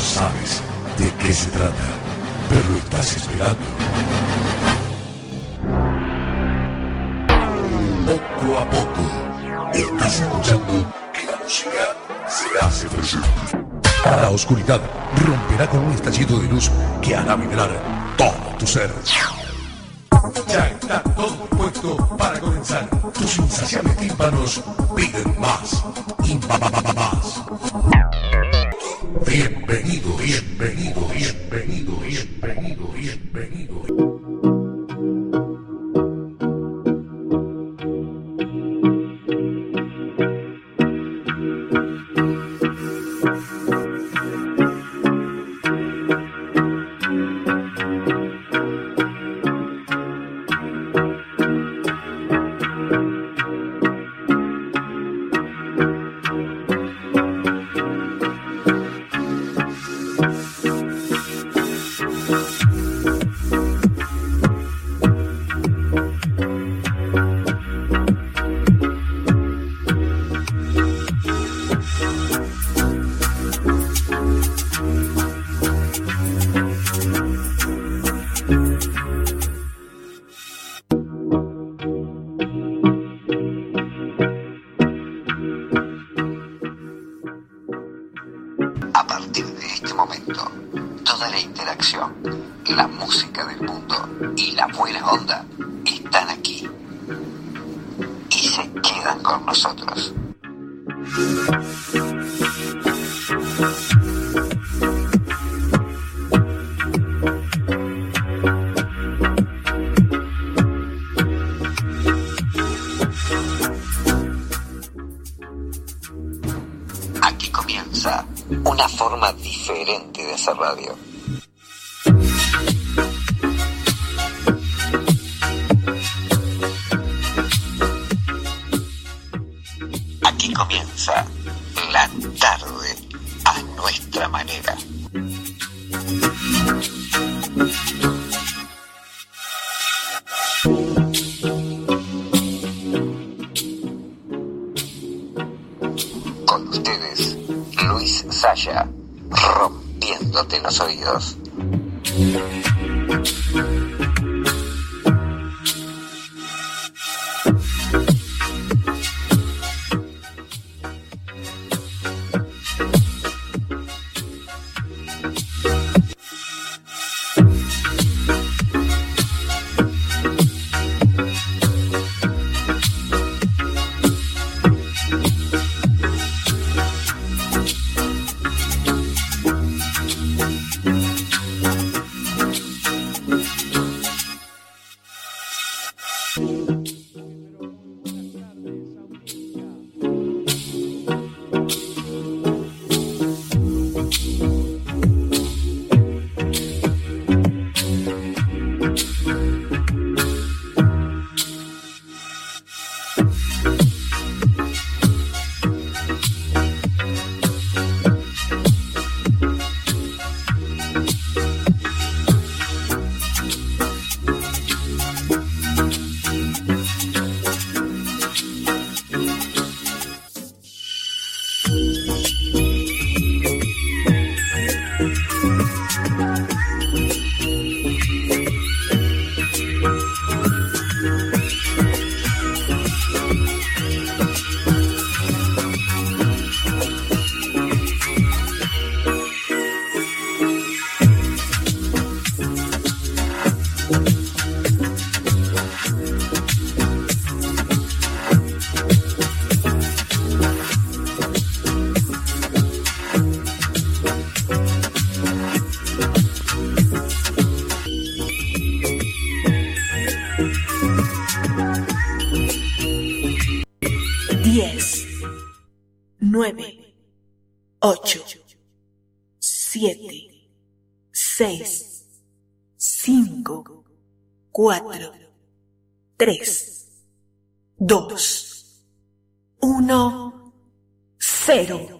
Sabes de qué se trata, pero estás esperando. Poco a poco, estás escuchando que la música se hace presente. La oscuridad romperá con un estallido de luz que hará vibrar todo tu ser. Ya está todo puesto para comenzar. Tus insaciables tímpanos piden más y más. Bienvenido, bienvenido, bienvenido, bienvenido, bienvenido. Saya, rompiéndote los oídos. 4, 3, 2, 1, 0.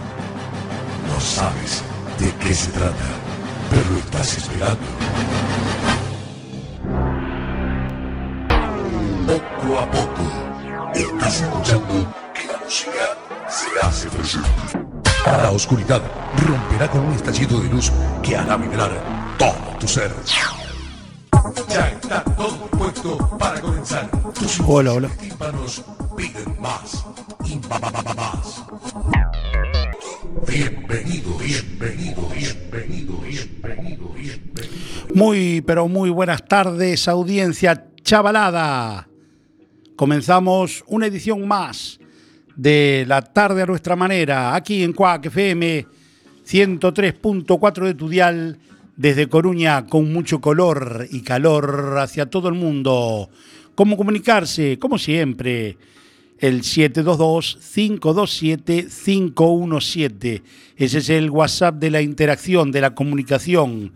No sabes de qué se trata, pero lo estás esperando. Poco a poco, estás escuchando que la música se hace presente. La oscuridad romperá con un estallido de luz que hará vibrar todo tu ser. Ya está todo puesto para comenzar. Tus Hola, hola. tímpanos piden más y más. Muy, pero muy buenas tardes, audiencia chavalada. Comenzamos una edición más de La Tarde a Nuestra Manera, aquí en Cuac FM 103.4 de tu dial, desde Coruña, con mucho color y calor hacia todo el mundo. ¿Cómo comunicarse? Como siempre, el 722-527-517. Ese es el WhatsApp de la interacción, de la comunicación.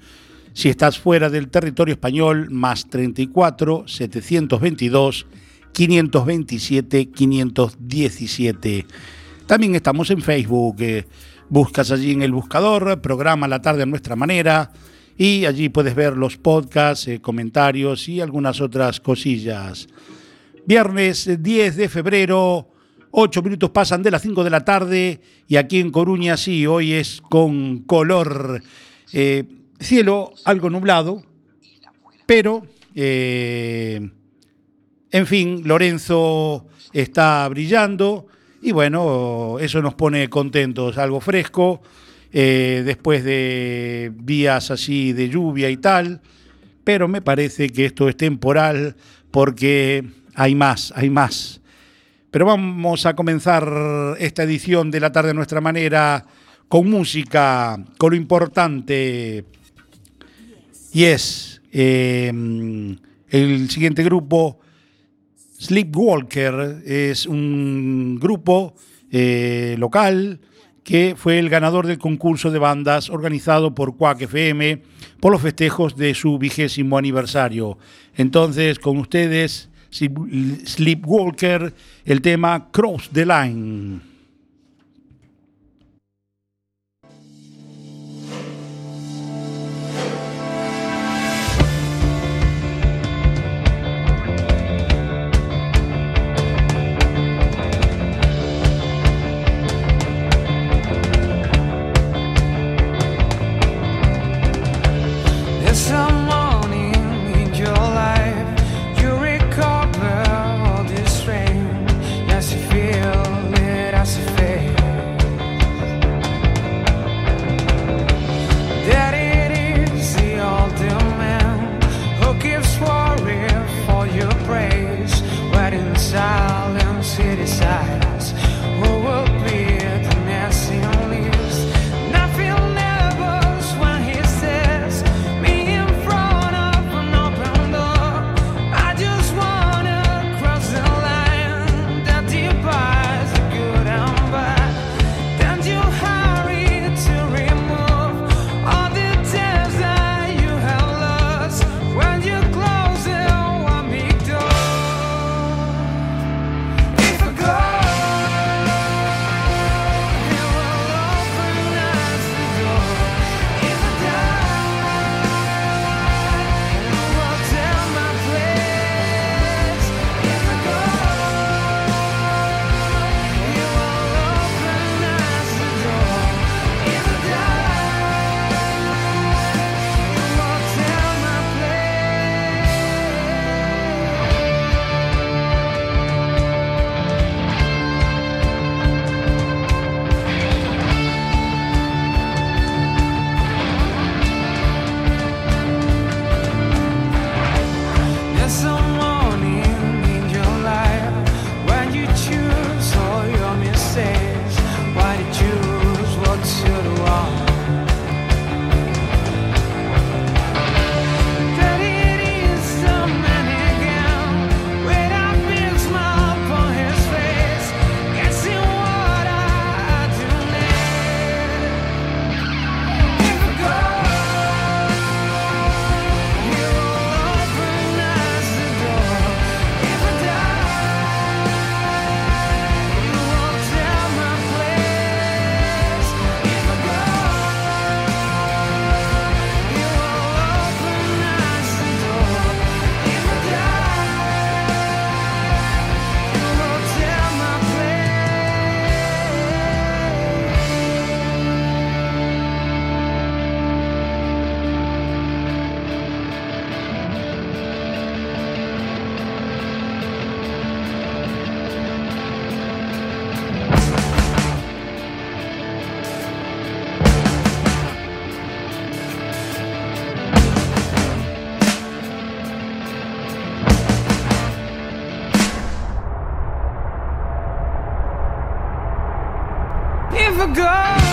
Si estás fuera del territorio español, más 34 722 527 517. También estamos en Facebook. eh, buscas allí en el buscador, programa La tarde a nuestra manera. Y allí puedes ver los podcasts, eh, comentarios y algunas otras cosillas. Viernes eh, 10 de febrero, 8 minutos pasan de las 5 de la tarde y aquí en Coruña sí, hoy es con color. eh, cielo algo nublado, pero, eh, en fin, Lorenzo está brillando y bueno, eso nos pone contentos, algo fresco, eh, después de días así de lluvia y tal, pero me parece que esto es temporal porque hay más, hay más. Pero vamos a comenzar esta edición de la tarde a nuestra manera con música, con lo importante. Y es eh, el siguiente grupo, Sleepwalker, es un grupo eh, local que fue el ganador del concurso de bandas organizado por Quack FM por los festejos de su vigésimo aniversario. Entonces, con ustedes, Sleepwalker, el tema Cross the Line. ago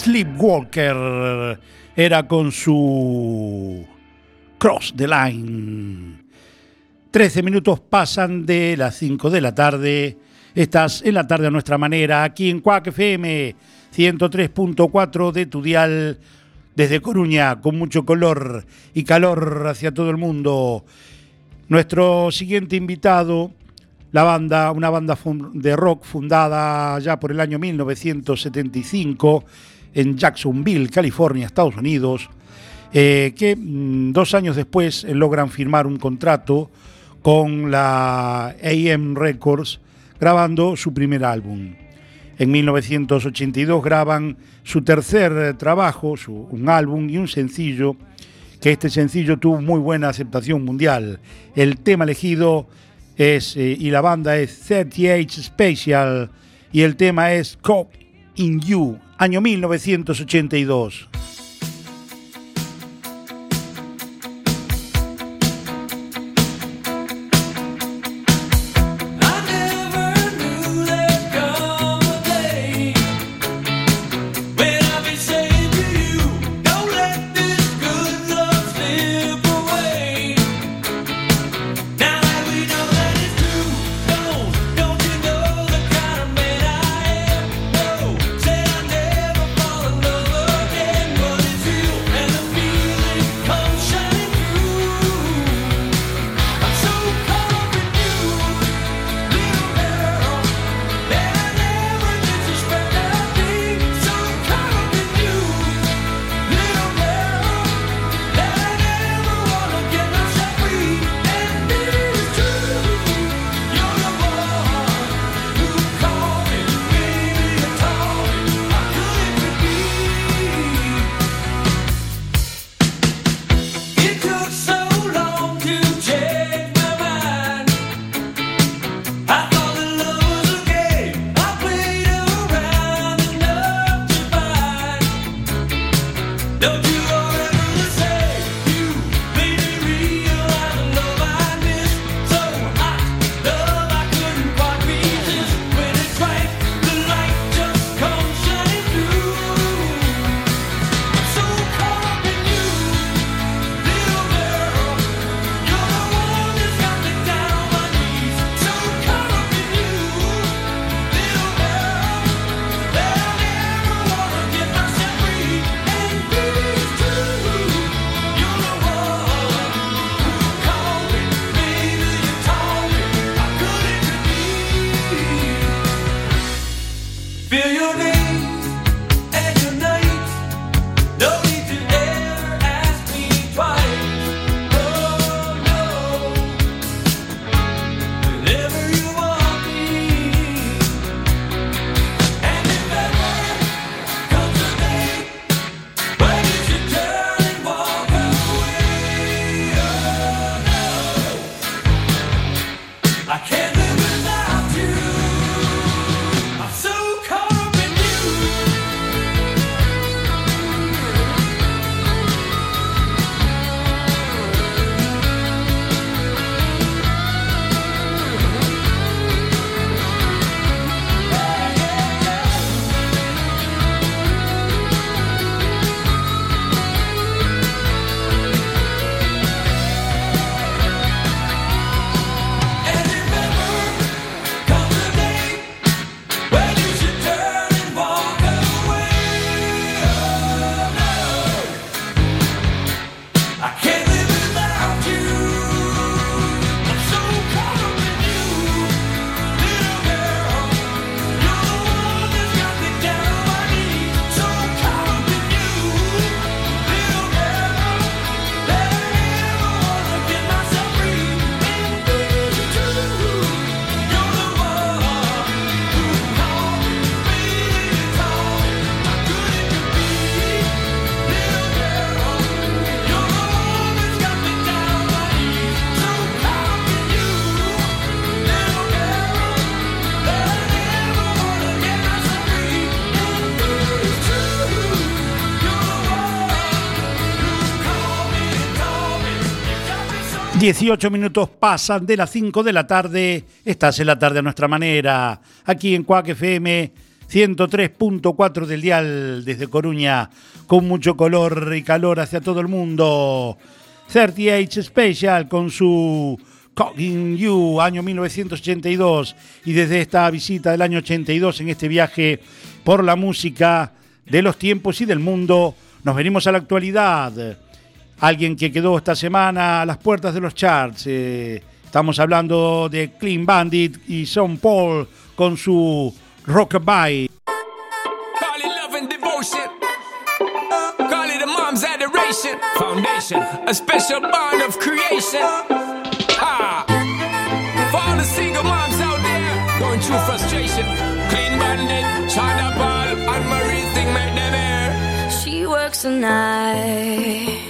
Sleepwalker era con su Cross the Line. 13 minutos pasan de las 5 de la tarde. Estás en la tarde a nuestra manera, aquí en Cuac FM 103.4 de tu dial, desde Coruña, con mucho color y calor hacia todo el mundo. Nuestro siguiente invitado, la banda, una banda de rock fundada ya por el año 1975 en Jacksonville, California, Estados Unidos, eh, que mm, dos años después eh, logran firmar un contrato con la AM Records grabando su primer álbum. En 1982 graban su tercer eh, trabajo, un álbum y un sencillo, que este sencillo tuvo muy buena aceptación mundial. El tema elegido es, y la banda es 38 Special, y el tema es Cop in You, año 1982. 18 minutos pasan de las 5 de la tarde. Estás en la tarde a nuestra manera. Aquí en Cuac FM 103.4 del dial desde Coruña. Con mucho color y calor hacia todo el mundo. 38 Special con su Calling You, año 1982. Y desde esta visita del año 82 en este viaje por la música de los tiempos y del mundo, nos venimos a la actualidad alguien que quedó esta semana a las puertas de los charts. Eh, estamos hablando de Clean Bandit y Sean Paul con su Rockabye. A. Foundation, a special bond of creation. Ha! For all the single moms out there going through frustration. Clean bandit, China Paul, and Marie thing make them air. She works the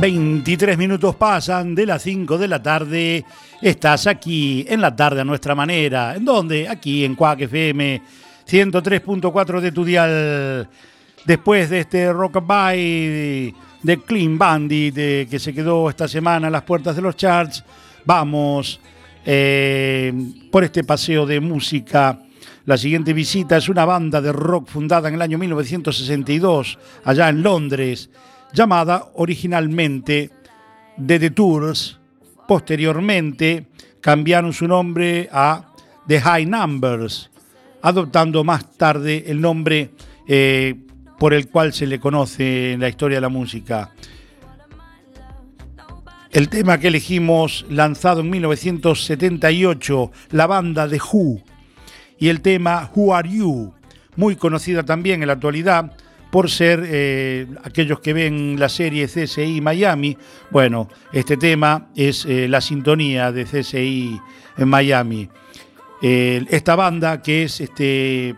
23 minutos pasan de las 5 de la tarde. Estás aquí en la tarde a nuestra manera. ¿En dónde? Aquí en Cuac FM 103.4 de tu dial. Después de este rockabye de Clean Bandit que se quedó esta semana a las puertas de los charts, vamos eh, por este paseo de música. La siguiente visita es una banda de rock fundada en el año 1962, allá en Londres, llamada originalmente The Detours. Posteriormente cambiaron su nombre a The High Numbers, adoptando más tarde el nombre eh, por el cual se le conoce en la historia de la música. El tema que elegimos, lanzado en 1978, la banda de Who, y el tema Who Are You, muy conocida también en la actualidad por ser eh, aquellos que ven la serie CSI Miami. Bueno, este tema es eh, la sintonía de CSI en Miami. Esta banda que es este,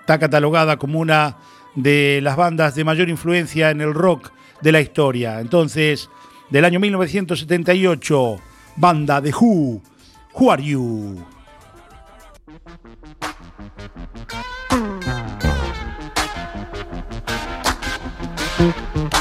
está catalogada como una de las bandas de mayor influencia en el rock de la historia. Entonces, del año 1978, banda de Who, Who Are You? Mm-hmm.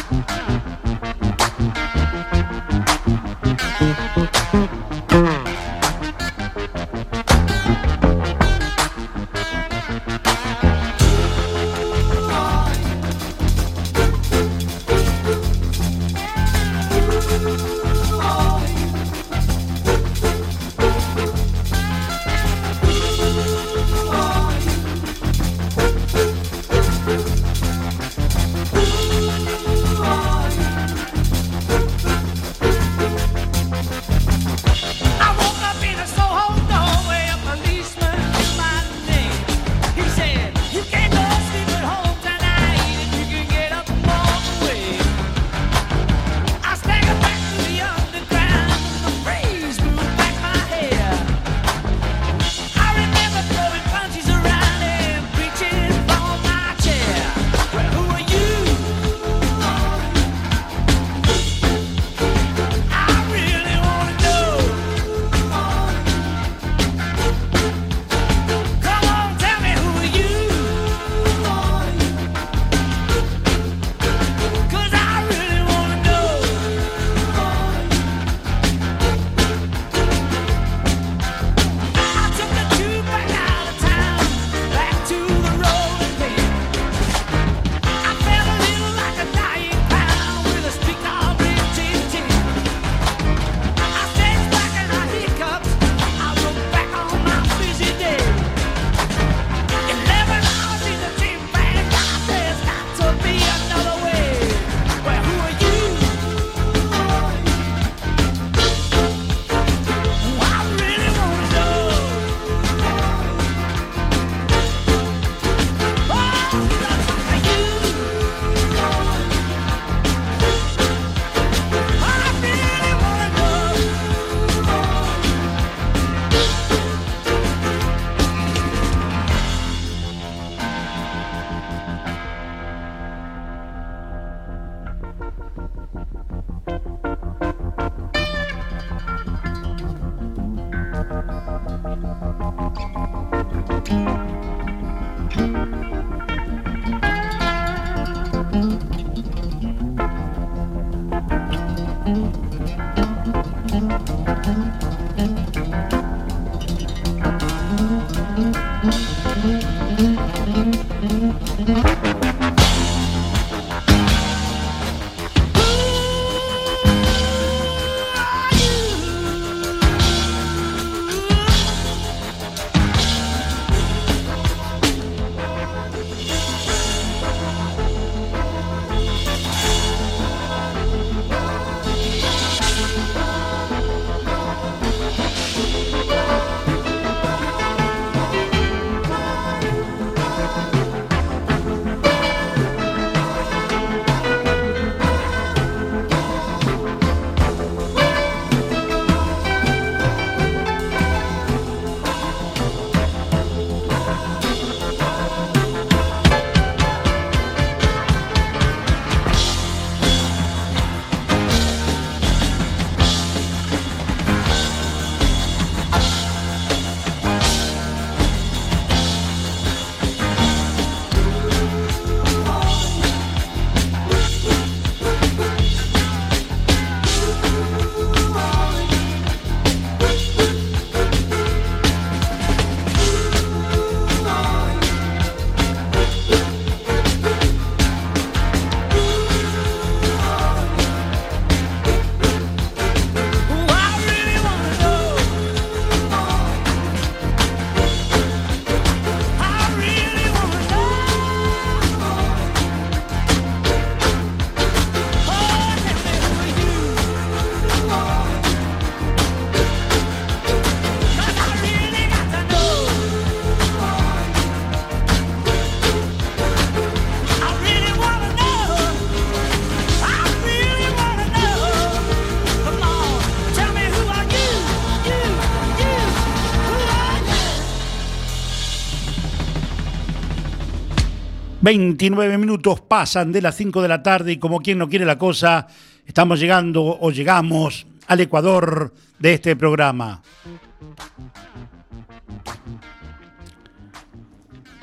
29 minutos pasan de las 5 de la tarde y como quien no quiere la cosa, estamos llegando o llegamos al Ecuador de este programa.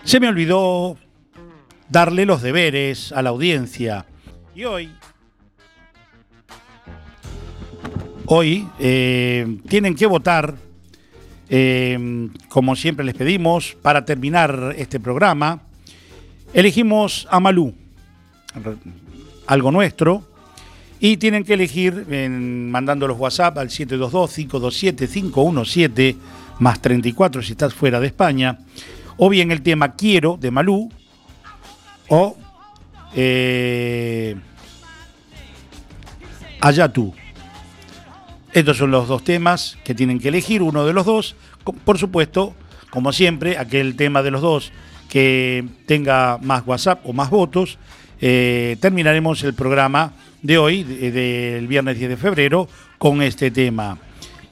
Se me olvidó darle los deberes a la audiencia y hoy, hoy eh, tienen que votar, eh, como siempre les pedimos, para terminar este programa Elegimos a Malú, algo nuestro, y tienen que elegir en, mandando los WhatsApp al 722-527-517, más 34 si estás fuera de España, o bien el tema Quiero de Malú, o eh, Allá tú. Estos son los dos temas que tienen que elegir, uno de los dos. Por supuesto, como siempre, aquel tema de los dos que tenga más WhatsApp o más votos, eh, terminaremos el programa de hoy, del viernes 10 de febrero, con este tema.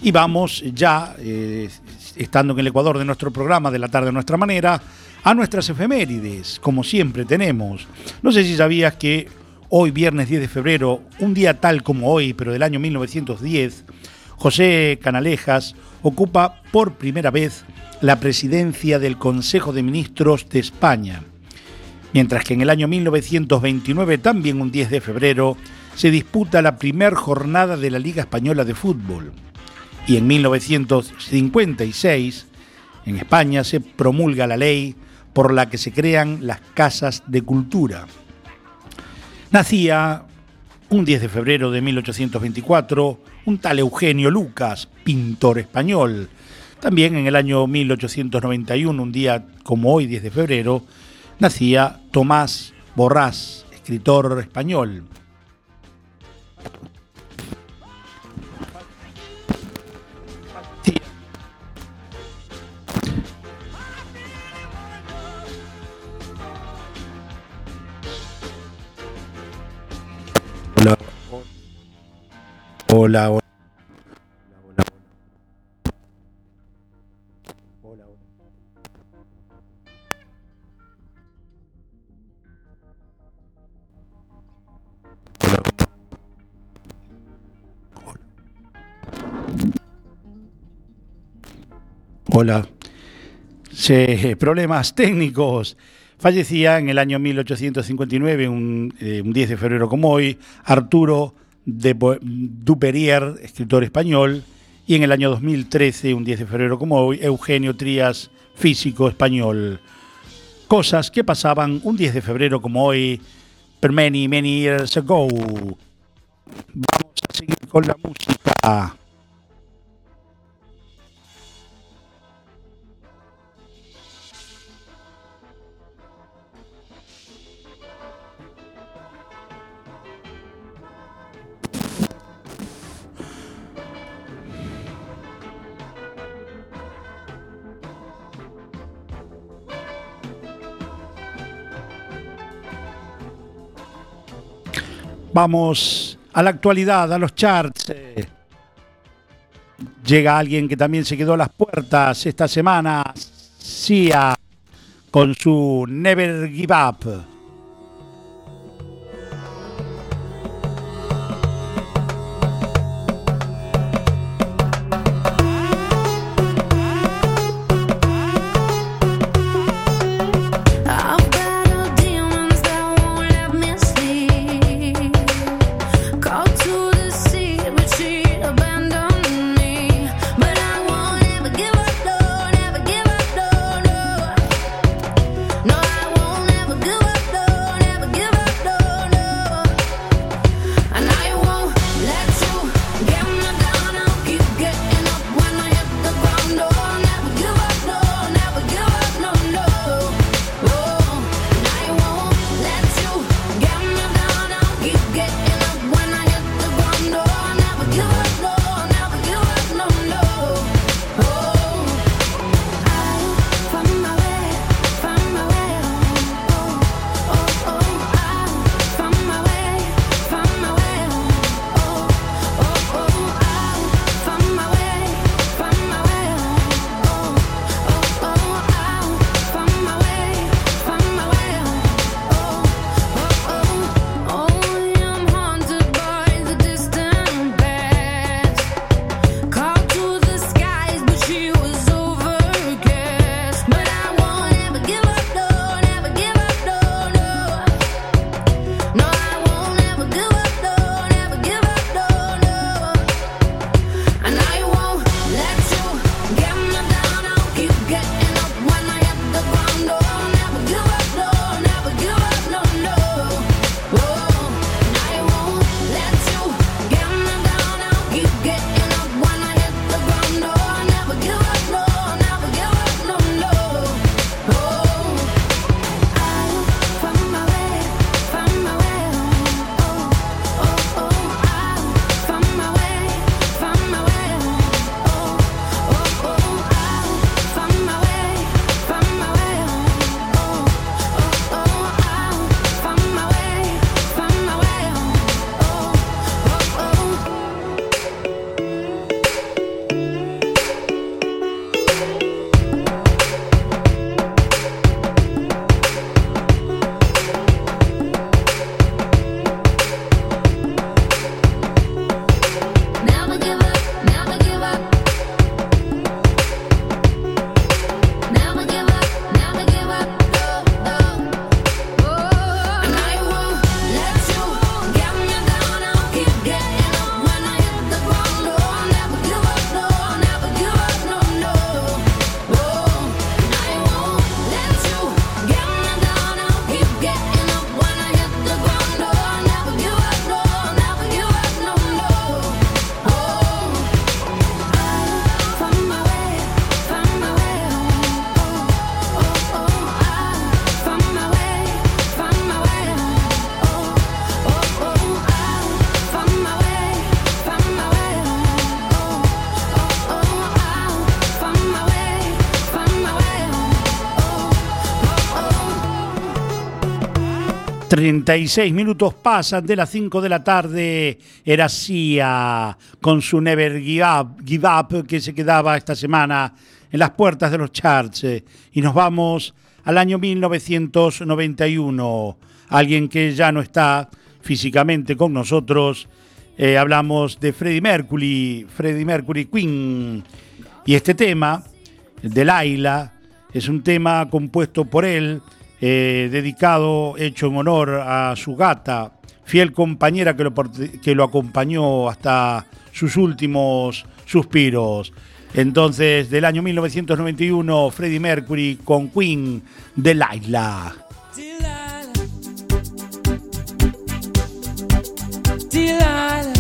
Y vamos ya, eh, estando en el Ecuador de nuestro programa, de la tarde a nuestra manera, a nuestras efemérides, como siempre tenemos. No sé si sabías que hoy, viernes 10 de febrero, un día tal como hoy, pero del año 1910, José Canalejas ocupa por primera vez la presidencia del Consejo de Ministros de España, mientras que en el año 1929, también un 10 de febrero, se disputa la primer jornada de la Liga Española de Fútbol. Y en 1956, en España se promulga la ley por la que se crean las casas de cultura. Nacía un 10 de febrero de 1824 un tal Eugenio Lucas, pintor español, también en el año 1891, un día como hoy, 10 de febrero, nacía Tomás Borrás, escritor español. Hola. Hola, hola. Problemas técnicos. Fallecía en el año 1859, un, eh, un 10 de febrero como hoy, Arturo de Duperier, escritor español, y en el año 2013, un 10 de febrero como hoy, Eugenio Trías, físico español. Cosas que pasaban un 10 de febrero como hoy, per many, many years ago. Vamos a seguir con la música. Vamos a la actualidad, a los charts. Llega alguien que también se quedó a las puertas esta semana, Sia, con su Never Give Up. 36 minutos pasan de las 5 de la tarde. Era Sia con su Never Give Up, Give Up que se quedaba esta semana en las puertas de los charts. Y nos vamos al año 1991. Alguien que ya no está físicamente con nosotros. Eh, hablamos de Freddie Mercury, Freddie Mercury Queen. Y este tema, de Laila, es un tema compuesto por él, eh, dedicado, hecho en honor a su gata, fiel compañera que lo, que lo acompañó hasta sus últimos suspiros. Entonces, del año 1991, Freddie Mercury con Queen de Laila. Delilah. Oh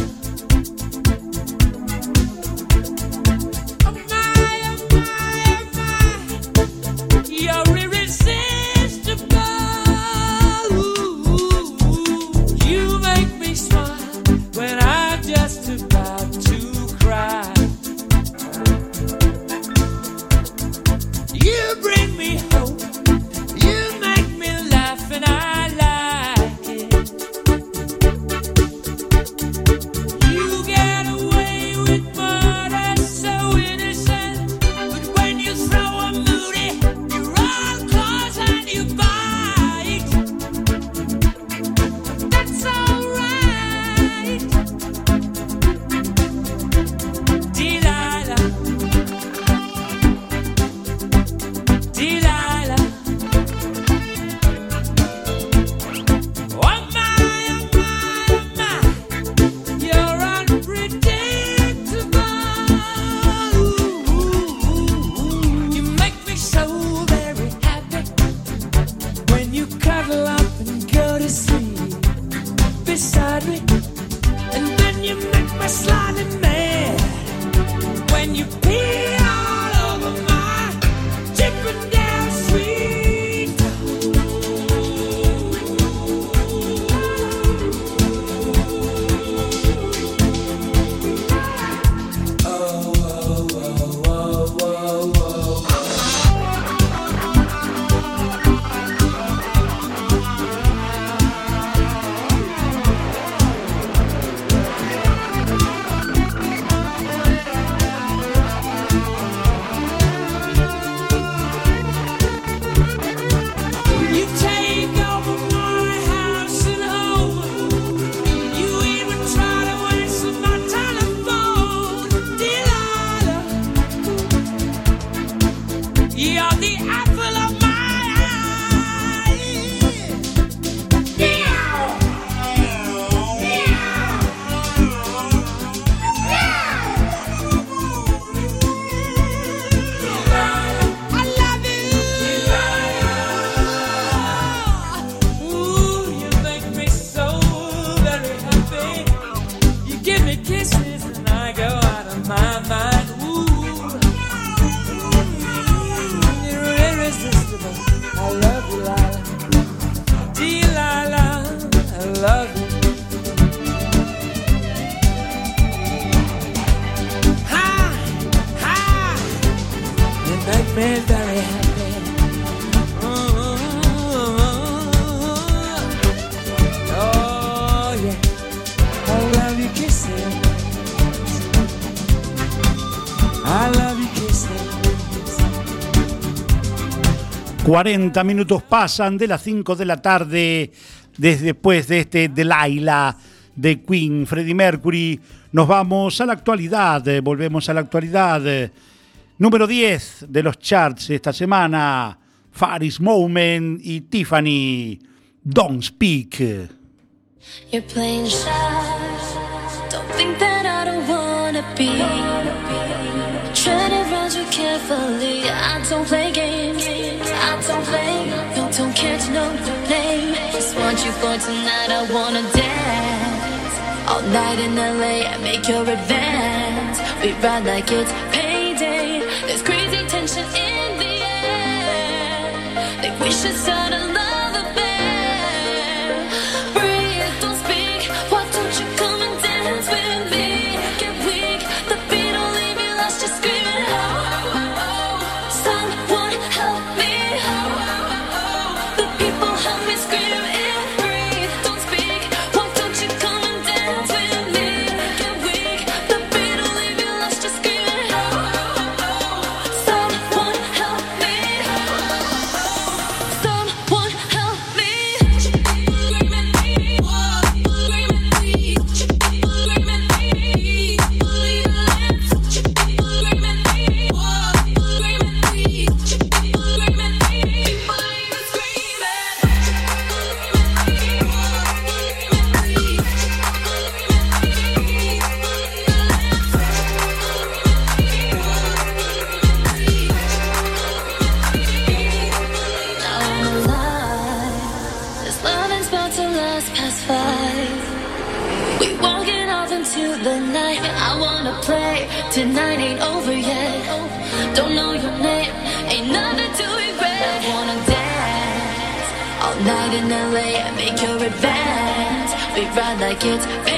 40 minutos pasan de las 5 de la tarde desde después de este Delilah de Queen, Freddie Mercury. Nos vamos a la actualidad, eh, volvemos a la actualidad. Eh, Número 10 de los charts esta semana, Faris Moment y Tiffany, Don't Speak. You're playing shy. Don't think that I don't wanna be. Treading around you carefully. I don't play games. I. No, name. Just want you for tonight. I wanna dance all night in LA I make your advance. We ride like it's payday. There's crazy tension in the air. Think we should start another in Make your advance. We ride like it's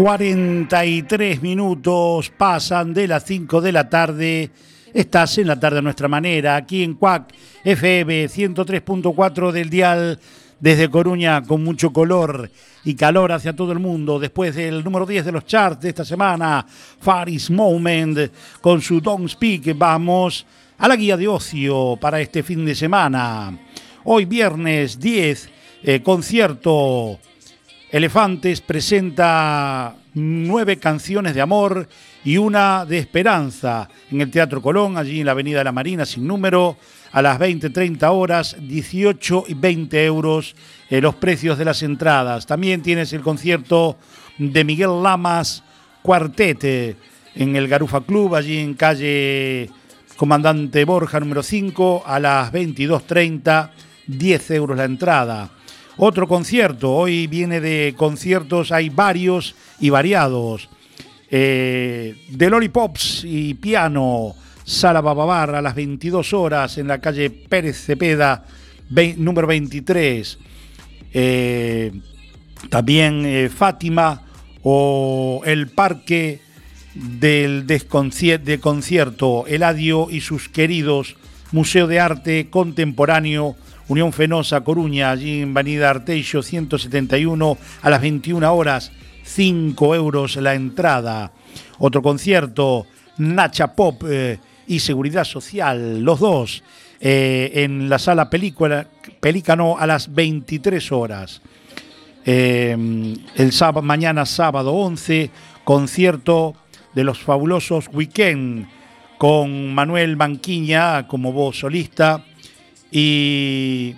43 minutos pasan de las 5 de la tarde. Estás en la tarde a nuestra manera, aquí en CUAC FM 103.4 del dial desde Coruña con mucho color y calor hacia todo el mundo. Después del número 10 de los charts de esta semana, Faris Moment con su Don't Speak. Vamos a la guía de ocio para este fin de semana. Hoy viernes 10, eh, concierto Elefantes presenta nueve canciones de amor y una de esperanza en el Teatro Colón, allí en la Avenida de la Marina, sin número, a las 20-30 horas, 18 y 20 euros eh, los precios de las entradas. También tienes el concierto de Miguel Lamas Cuartete en el Garufa Club, allí en calle Comandante Borja número 5, a las 22.30, 10 euros la entrada. Otro concierto, hoy viene de conciertos, hay varios y variados. Eh, de Lollipops y piano, Sala Bababar a las 22 horas en la calle Pérez Cepeda, número 23. Eh, también eh, Fátima o el Parque del de Concierto, Eladio y sus queridos, Museo de Arte Contemporáneo, Unión Fenosa, Coruña, allí en Avenida Arteixo 171 a las 21 horas, 5 euros la entrada. Otro concierto, Nacha Pop eh, y Seguridad Social, los dos, eh, en la sala película, Pelícano a las 23 horas. Eh, el sábado, mañana sábado 11, concierto de los fabulosos Weekend con Manuel Manquiña como voz solista y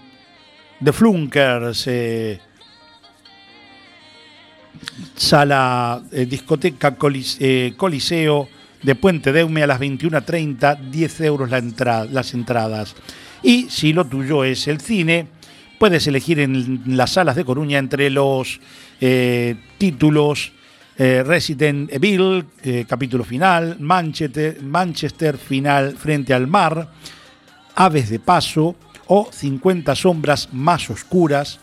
The Flunkers, eh, sala eh, discoteca eh, Coliseo de Puente Deume a las 21.30, 10 euros la las entradas. Y si lo tuyo es el cine, puedes elegir en las salas de Coruña entre los títulos Resident Evil, capítulo final, Manchester, Manchester final frente al mar, Aves de Paso o 50 sombras más oscuras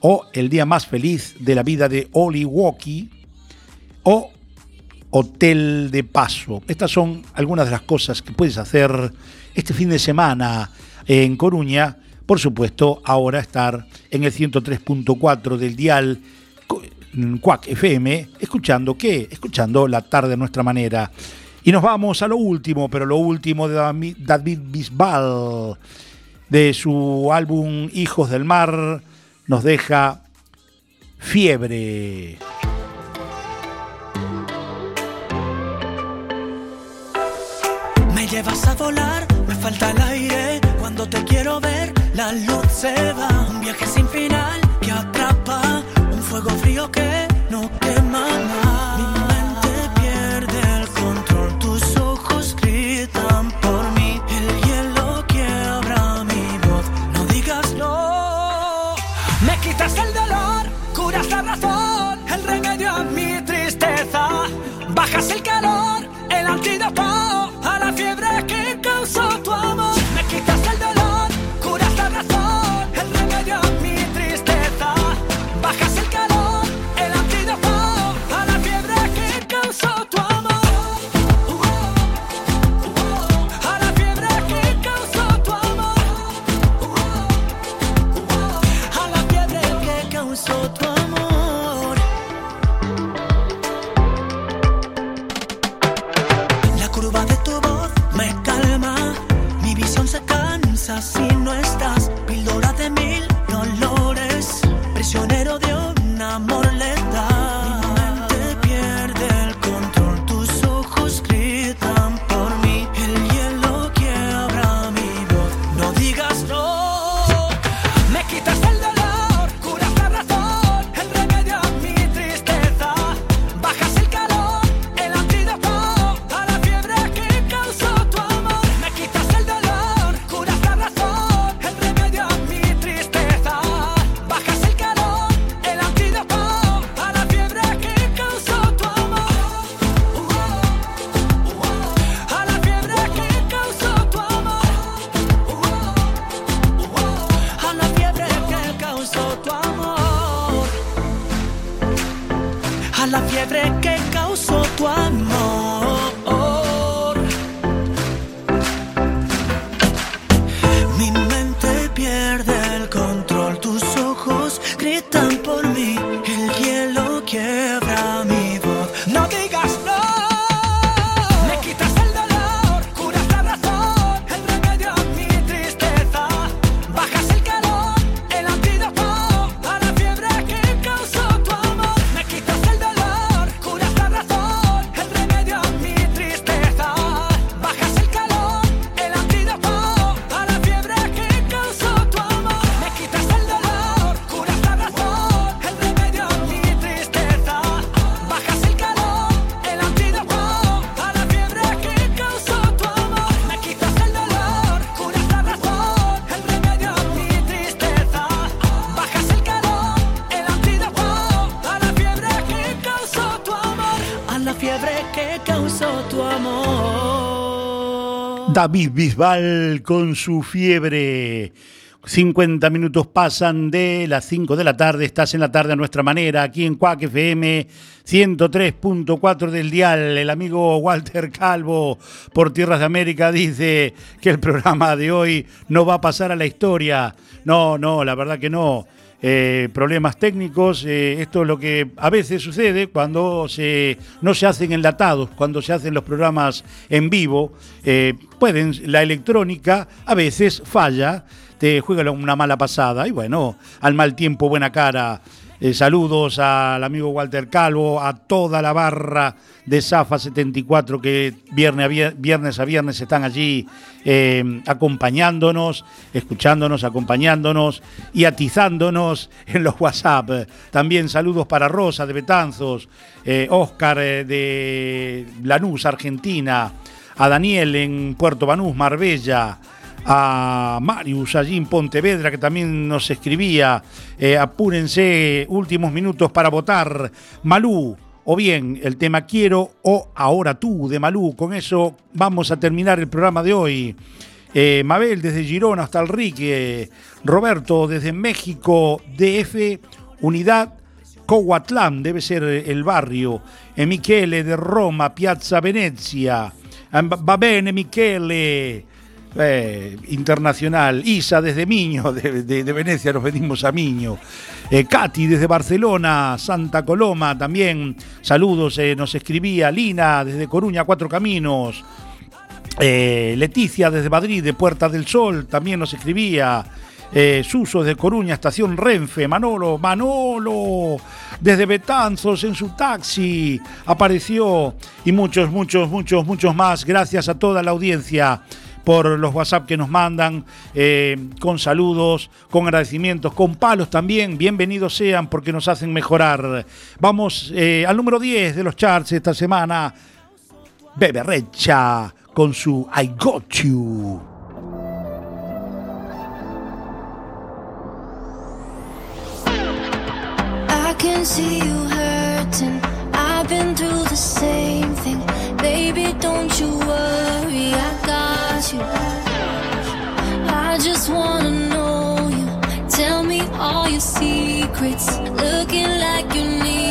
o El día más feliz de la vida de Oli Walkie o Hotel de Paso. Estas son algunas de las cosas que puedes hacer este fin de semana en Coruña. Por supuesto, ahora estar en el 103.4 del dial Cuac FM, escuchando qué? Escuchando la tarde a nuestra manera. Y nos vamos a lo último, pero lo último de David Bisbal, de su álbum Hijos del Mar, nos deja Fiebre. Me llevas a volar, me falta el aire. Cuando te quiero ver, la luz se va. Un viaje sin final que atrapa. Un fuego frío que no fiebre David con su fiebre. 50 minutos pasan de las 5 de la tarde, estás en la tarde a nuestra manera, aquí en Cuac FM 103.4 del dial. El amigo Walter Calvo por Tierras de América dice que el programa de hoy no va a pasar a la historia. No, no, la verdad que no. Eh, problemas técnicos, eh, esto es lo que a veces sucede cuando se, no se hacen enlatados, cuando se hacen los programas en vivo, eh, pueden, la electrónica a veces falla, te juega una mala pasada y bueno, al mal tiempo buena cara. Eh, saludos al amigo Walter Calvo, a toda la barra de Zafa 74 que viernes a vier- viernes, a viernes están allí eh, acompañándonos, escuchándonos, acompañándonos y atizándonos en los WhatsApp. También saludos para Rosa de Betanzos, eh, Oscar eh, de Lanús, Argentina, a Daniel en Puerto Banús, Marbella, a Marius allí en Pontevedra que también nos escribía, eh, apúrense, últimos minutos para votar, Malú, o bien el tema Quiero o Ahora tú de Malú, con eso vamos a terminar el programa de hoy. Eh, Mabel desde Girona hasta el Rique, Roberto desde México, DF, Unidad Coahuatlán, debe ser el barrio, e Michele de Roma, Piazza Venezia, va va bene Michele, eh, internacional, Isa desde Miño, de, de- de Venecia nos venimos a Miño, eh, Katy desde Barcelona, Santa Coloma también, saludos, eh, nos escribía Lina desde Coruña, Cuatro Caminos, Leticia desde Madrid, de Puerta del Sol, también nos escribía. Suso desde Coruña, estación Renfe, Manolo, Manolo, desde Betanzos en su taxi, apareció. Y muchos, muchos, muchos, muchos más. Gracias a toda la audiencia por los WhatsApp que nos mandan, eh, con saludos, con agradecimientos, con palos también. Bienvenidos sean porque nos hacen mejorar. Vamos eh, al número 10 de los charts esta semana. Bebe Recha con su I Got You. I can see you hurting. I've been through the same thing. Baby, don't you worry, I. I just wanna know you. Tell me all your secrets. Looking like you need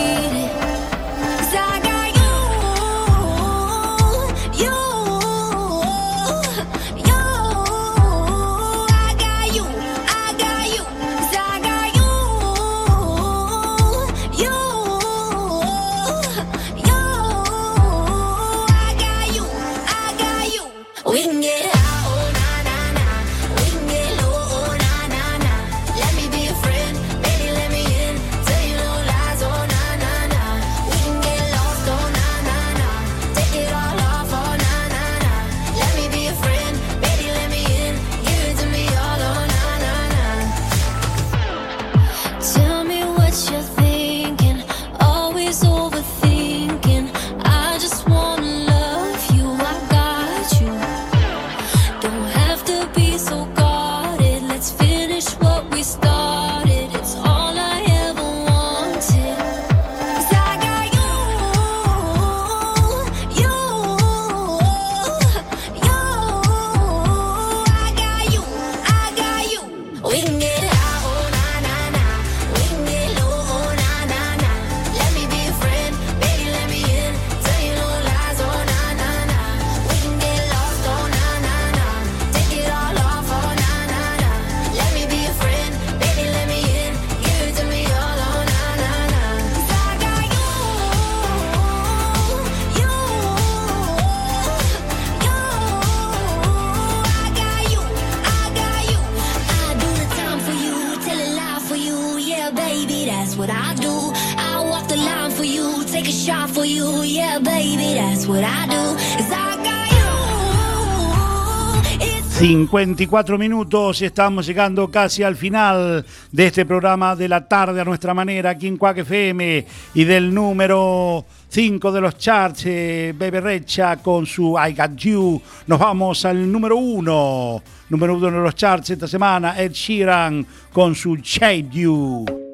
54 minutos, estamos llegando casi al final de este programa de la tarde a nuestra manera aquí en Quack FM y del número 5 de los charts, eh, Bebe Recha con su I Got You. Nos vamos al número 1, número 1 de los charts esta semana, Ed Sheeran con su Shade You.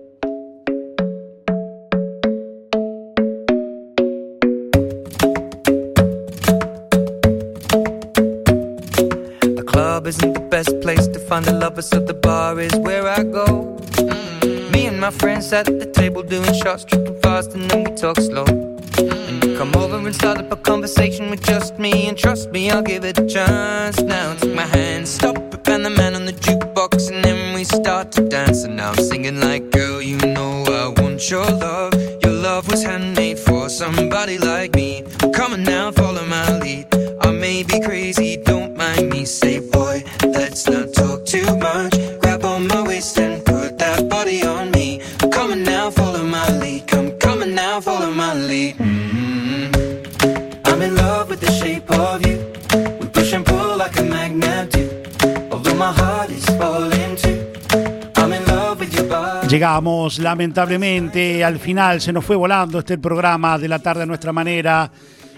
Best place to find the lovers, so the bar is where I go. Mm. Me and my friends at the table doing shots, tripping fast, and then we talk slow. And you come over and start up a conversation with just me, and trust me, I'll give it a chance. Now take my hand, stop it, and the man on the jukebox, and then we start to dance. And now I'm singing like, girl, you know I want your love. Your love was handmade for somebody like me. Llegamos lamentablemente al final, se nos fue volando este programa de la tarde a nuestra manera.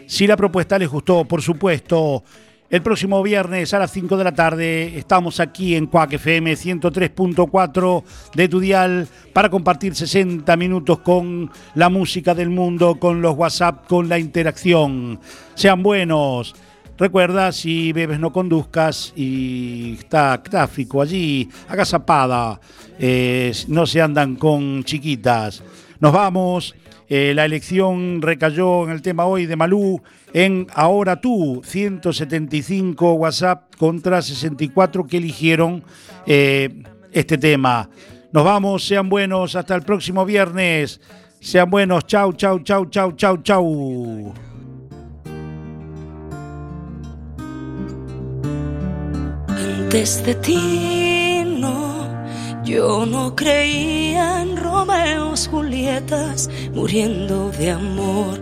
Si la propuesta les gustó, por supuesto, el próximo viernes a las 5 de la tarde estamos aquí en Cuac FM 103.4 de tu dial para compartir 60 minutos con la música del mundo, con los WhatsApp, con la interacción. Sean buenos. Recuerda, si bebes no conduzcas y está tráfico allí, haga zapada, eh, no se andan con chiquitas. Nos vamos. Eh, la elección recayó en el tema hoy de Malú en Ahora tú, 175 WhatsApp contra 64 que eligieron eh, este tema. Nos vamos, sean buenos, hasta el próximo viernes. Sean buenos, chau, chau, chau, chau, chau, chau. Antes de ti no, yo no creía en Romeos, Julietas, muriendo de amor.